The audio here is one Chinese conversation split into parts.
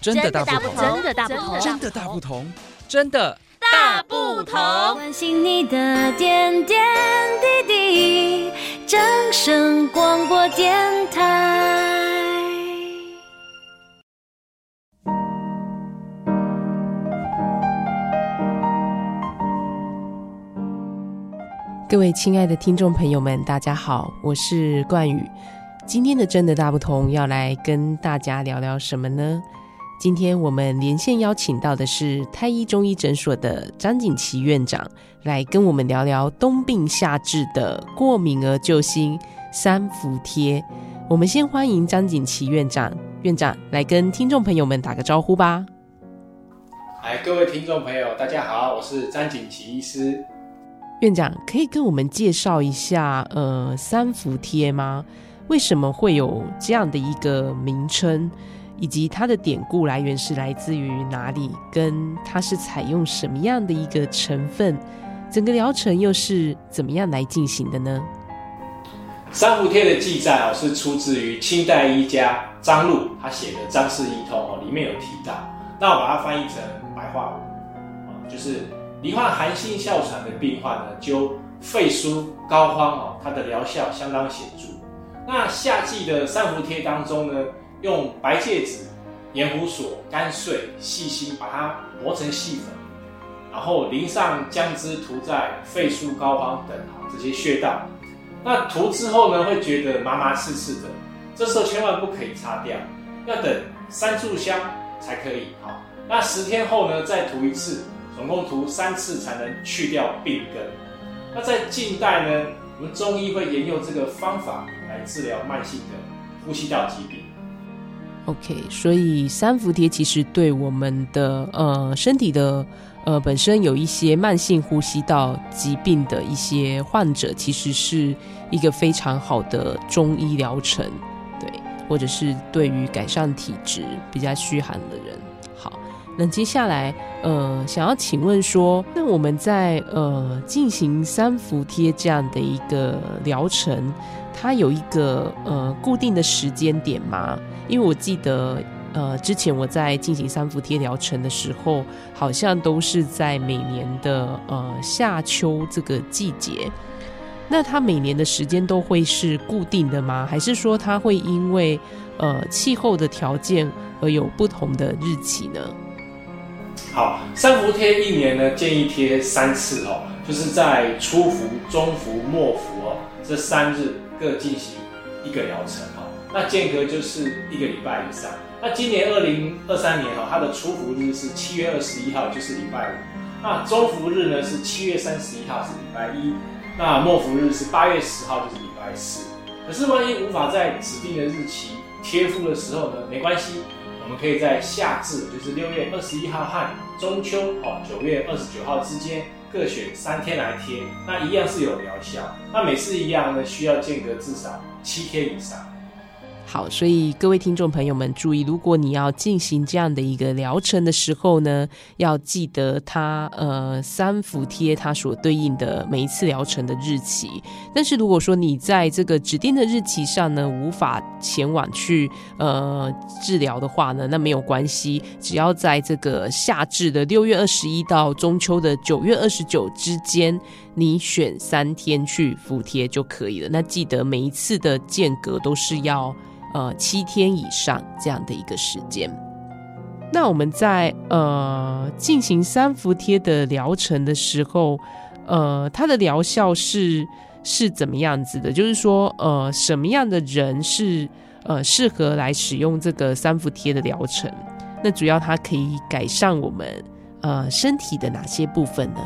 真的大不同，真的大不同，真的大不同，真的大不同。关心你的点点滴滴，掌声广播电台。各位亲爱的听众朋友们，大家好，我是冠宇。今天的真的大不同，要来跟大家聊聊什么呢？今天我们连线邀请到的是太医中医诊所的张锦琪院长，来跟我们聊聊冬病夏治的过敏儿救星三伏贴。我们先欢迎张锦琪院长，院长来跟听众朋友们打个招呼吧。嗨，各位听众朋友，大家好，我是张锦琪医师。院长可以跟我们介绍一下，呃，三伏贴吗？为什么会有这样的一个名称？以及它的典故来源是来自于哪里？跟它是采用什么样的一个成分？整个疗程又是怎么样来进行的呢？三伏贴的记载哦，是出自于清代医家张陆他写的《张氏医通》哦，里面有提到。那我把它翻译成白话文，就是罹患寒性哮喘的病患呢，灸肺俞膏肓哦，它的疗效相当显著。那夏季的三伏贴当中呢，用白芥子、盐胡索、干碎、细辛把它磨成细粉，然后淋上姜汁，涂在肺俞膏肓等这些穴道。那涂之后呢，会觉得麻麻刺刺的，这时候千万不可以擦掉，要等三炷香才可以。好，那十天后呢，再涂一次，总共涂三次才能去掉病根。那在近代呢，我们中医会沿用这个方法来治疗慢性的呼吸道疾病。OK，所以三伏贴其实对我们的呃身体的呃本身有一些慢性呼吸道疾病的一些患者，其实是一个非常好的中医疗程，对，或者是对于改善体质比较虚寒的人。那接下来呃想要请问说，那我们在呃进行三伏贴这样的一个疗程，它有一个呃固定的时间点吗？因为我记得，呃，之前我在进行三伏贴疗程的时候，好像都是在每年的呃夏秋这个季节。那它每年的时间都会是固定的吗？还是说它会因为呃气候的条件而有不同的日期呢？好，三伏贴一年呢建议贴三次哦，就是在初伏、中伏、末伏哦这三日各进行一个疗程哦。那间隔就是一个礼拜以上。那今年二零二三年哈，它的初伏日是七月二十一号，就是礼拜五。那中伏日呢是七月三十一号，是礼拜一。那末伏日是八月十号，就是礼拜四。可是万一无法在指定的日期贴敷的时候呢，没关系，我们可以在夏至，就是六月二十一号和中秋哦九月二十九号之间各选三天来贴，那一样是有疗效。那每次一样呢，需要间隔至少七天以上。好，所以各位听众朋友们注意，如果你要进行这样的一个疗程的时候呢，要记得它呃三伏贴它所对应的每一次疗程的日期。但是如果说你在这个指定的日期上呢，无法前往去呃治疗的话呢，那没有关系，只要在这个夏至的六月二十一到中秋的九月二十九之间，你选三天去服贴就可以了。那记得每一次的间隔都是要。呃，七天以上这样的一个时间。那我们在呃进行三伏贴的疗程的时候，呃，它的疗效是是怎么样子的？就是说，呃，什么样的人是呃适合来使用这个三伏贴的疗程？那主要它可以改善我们呃身体的哪些部分呢？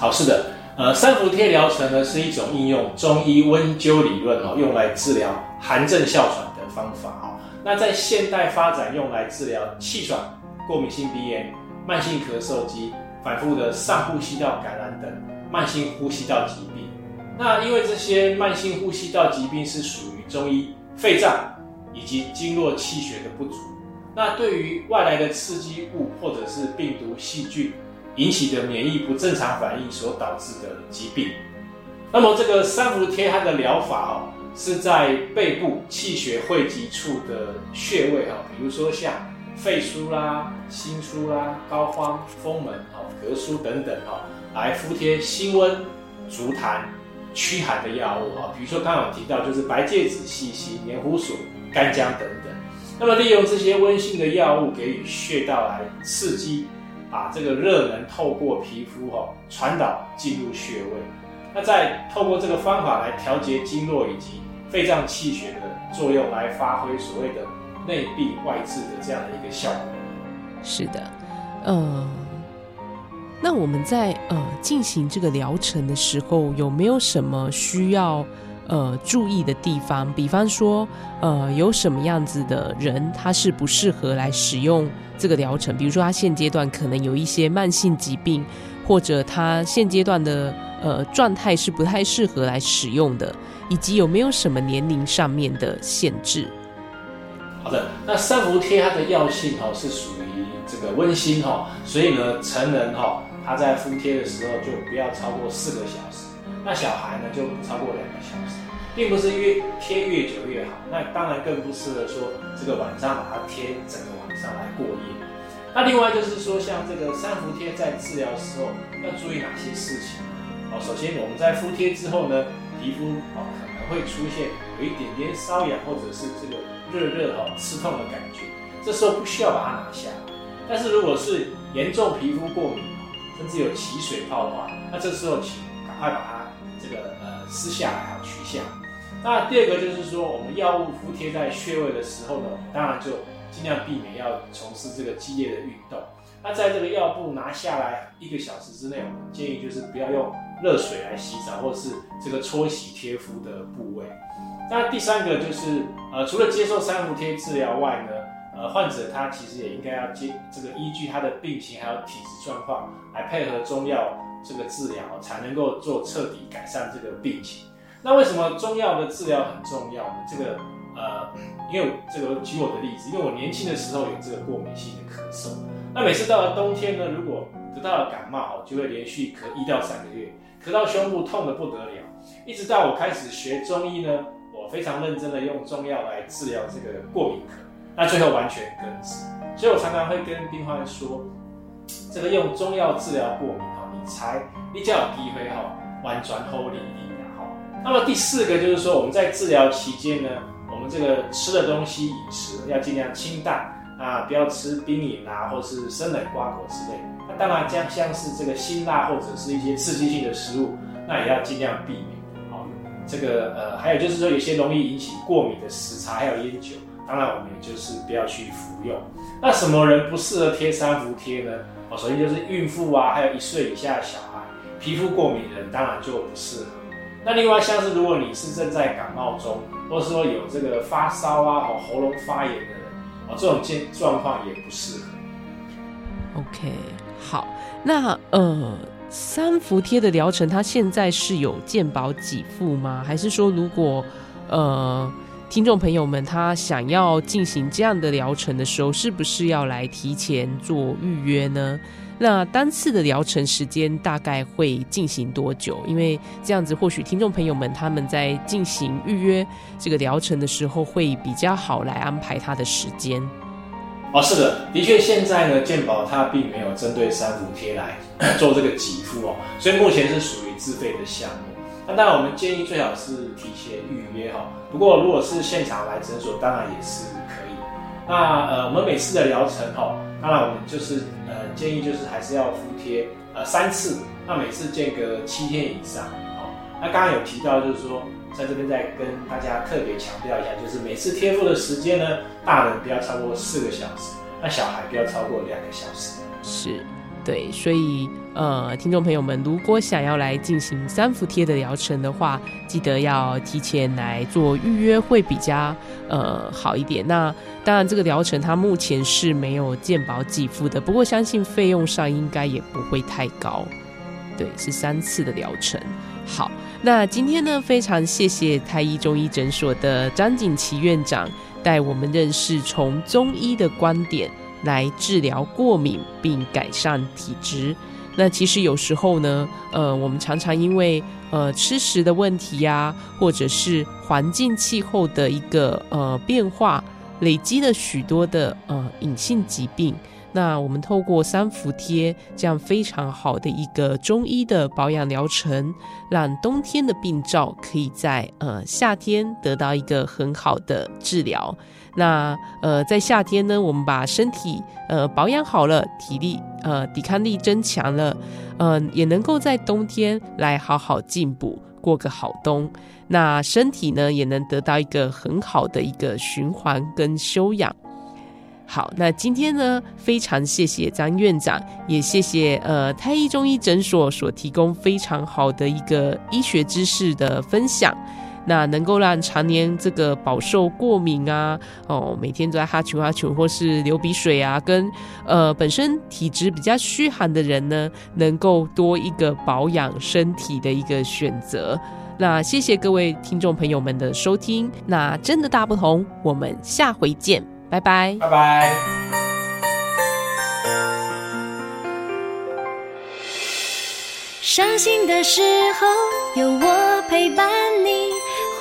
好，是的。呃，三伏贴疗程呢是一种应用中医温灸理论哦，用来治疗寒症哮喘的方法哦。那在现代发展用来治疗气喘、过敏性鼻炎、慢性咳嗽及反复的上呼吸道感染等慢性呼吸道疾病。那因为这些慢性呼吸道疾病是属于中医肺脏以及经络气血的不足，那对于外来的刺激物或者是病毒细菌。引起的免疫不正常反应所导致的疾病。那么这个三伏贴它的疗法哦，是在背部气血汇集处的穴位哈，比如说像肺腧啦、心腧啦、膏肓、风门、哦膈腧等等哈，来敷贴辛温、足痰、驱寒的药物哈，比如说刚刚有提到就是白芥子、细辛、黏糊属、干姜等等。那么利用这些温性的药物给予穴道来刺激，把这个热能透过皮肤哈传导进入穴位。那再透过这个方法来调节经络以及肺脏气血的作用，来发挥所谓的内病外治的这样的一个效果。是的，呃，那我们在呃进行这个疗程的时候，有没有什么需要呃注意的地方？比方说，呃，有什么样子的人他是不适合来使用这个疗程？比如说，他现阶段可能有一些慢性疾病，或者他现阶段的。呃，状态是不太适合来使用的，以及有没有什么年龄上面的限制？好的，那三伏贴它的药性哈是属于这个温馨哈，所以呢，成人哈他在敷贴的时候就不要超过四个小时，那小孩呢就不超过两个小时，并不是越贴越久越好，那当然更不适合说这个晚上把它贴整个晚上来过夜。那另外就是说，像这个三伏贴在治疗的时候要注意哪些事情？哦，首先我们在敷贴之后呢，皮肤哦可能会出现有一点点瘙痒或者是这个热热哦刺痛的感觉，这时候不需要把它拿下。但是如果是严重皮肤过敏，甚至有起水泡的话，那这时候请赶快把它这个呃撕下来啊取下。那第二个就是说，我们药物敷贴在穴位的时候呢，当然就尽量避免要从事这个激烈的运动。那在这个药布拿下来一个小时之内，我们建议就是不要用。热水来洗澡，或是这个搓洗贴敷的部位。那第三个就是，呃，除了接受三伏贴治疗外呢，呃，患者他其实也应该要接这个依据他的病情还有体质状况来配合中药这个治疗，才能够做彻底改善这个病情。那为什么中药的治疗很重要呢？这个呃，因为这个举我的例子，因为我年轻的时候有这个过敏性的咳嗽，那每次到了冬天呢，如果得到了感冒，就会连续咳一到三个月。咳到胸部痛得不得了，一直到我开始学中医呢，我非常认真的用中药来治疗这个过敏咳，那最后完全根治。所以我常常会跟病患说，这个用中药治疗过敏哈，你才比较有机会哈，完全好利利的哈。那么第四个就是说，我们在治疗期间呢，我们这个吃的东西饮食要尽量清淡啊，不要吃冰饮啊，或是生冷瓜果之类。那当然，将像是这个辛辣或者是一些刺激性的食物，那也要尽量避免。好，这个呃，还有就是说，有些容易引起过敏的食材还有烟酒，当然我们也就是不要去服用。那什么人不适合贴三伏贴呢？哦，首先就是孕妇啊，还有一岁以下的小孩，皮肤过敏的人当然就不适合。那另外像是如果你是正在感冒中，或是说有这个发烧啊、喉咙发炎的人，哦这种状状况也不适合。OK。好，那呃，三伏贴的疗程，它现在是有健保给付吗？还是说，如果呃，听众朋友们他想要进行这样的疗程的时候，是不是要来提前做预约呢？那单次的疗程时间大概会进行多久？因为这样子，或许听众朋友们他们在进行预约这个疗程的时候，会比较好来安排他的时间。哦，是的，的确，现在呢，健保它并没有针对三伏贴来做这个给付哦，所以目前是属于自费的项目。那当然，我们建议最好是提前预约哈。不过，如果是现场来诊所，当然也是可以。那呃，我们每次的疗程哈，当然我们就是呃建议就是还是要敷贴呃三次，那每次间隔七天以上。哦，那刚刚有提到就是说。在这边再跟大家特别强调一下，就是每次贴敷的时间呢，大人不要超过四个小时，那小孩不要超过两个小时。是，对，所以呃，听众朋友们，如果想要来进行三伏贴的疗程的话，记得要提前来做预约，会比较呃好一点。那当然，这个疗程它目前是没有健保给付的，不过相信费用上应该也不会太高。对，是三次的疗程。好。那今天呢，非常谢谢太医中医诊所的张景琦院长带我们认识从中医的观点来治疗过敏并改善体质。那其实有时候呢，呃，我们常常因为呃吃食的问题呀、或者是环境气候的一个呃变化，累积了许多的呃隐性疾病。那我们透过三伏贴这样非常好的一个中医的保养疗程，让冬天的病灶可以在呃夏天得到一个很好的治疗。那呃，在夏天呢，我们把身体呃保养好了，体力呃抵抗力增强了，呃，也能够在冬天来好好进补，过个好冬。那身体呢，也能得到一个很好的一个循环跟休养。好，那今天呢，非常谢谢张院长，也谢谢呃太医中医诊所所提供非常好的一个医学知识的分享。那能够让常年这个饱受过敏啊，哦，每天都在哈啾哈啾，或是流鼻水啊，跟呃本身体质比较虚寒的人呢，能够多一个保养身体的一个选择。那谢谢各位听众朋友们的收听，那真的大不同，我们下回见，拜拜，拜拜。伤心的时候有我陪伴你。